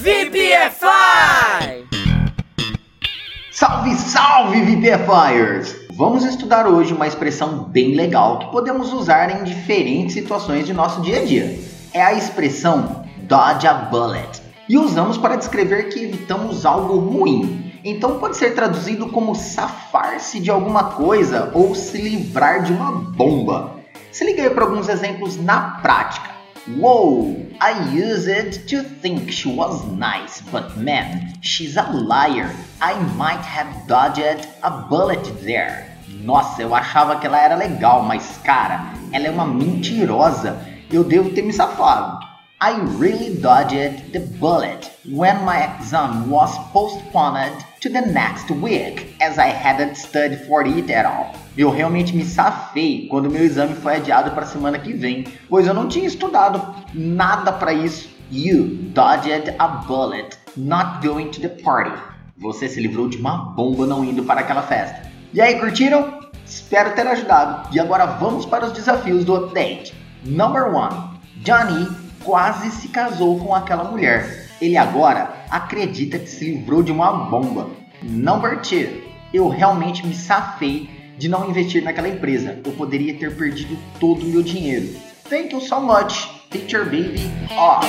VPFI! Salve, salve, VPFires! Vamos estudar hoje uma expressão bem legal que podemos usar em diferentes situações de nosso dia a dia. É a expressão dodge a bullet. E usamos para descrever que evitamos algo ruim. Então pode ser traduzido como safar-se de alguma coisa ou se livrar de uma bomba. Se liga aí para alguns exemplos na prática. Whoa, I used it to think she was nice, but man, she's a liar. I might have dodged a bullet there. Nossa, eu achava que ela era legal, mas cara, ela é uma mentirosa. Eu devo ter me safado. I really dodged the bullet when my exam was postponed to the next week, as I hadn't studied for it at all. Eu realmente me safei quando meu exame foi adiado para semana que vem, pois eu não tinha estudado nada para isso. You dodged a bullet not going to the party. Você se livrou de uma bomba não indo para aquela festa. E aí, curtiram? Espero ter ajudado. E agora vamos para os desafios do update. Number 1. Johnny quase se casou com aquela mulher. Ele agora acredita que se livrou de uma bomba. Number 2. Eu realmente me safei de não investir naquela empresa. Eu poderia ter perdido todo o meu dinheiro. Thank you so much. Teacher Baby off.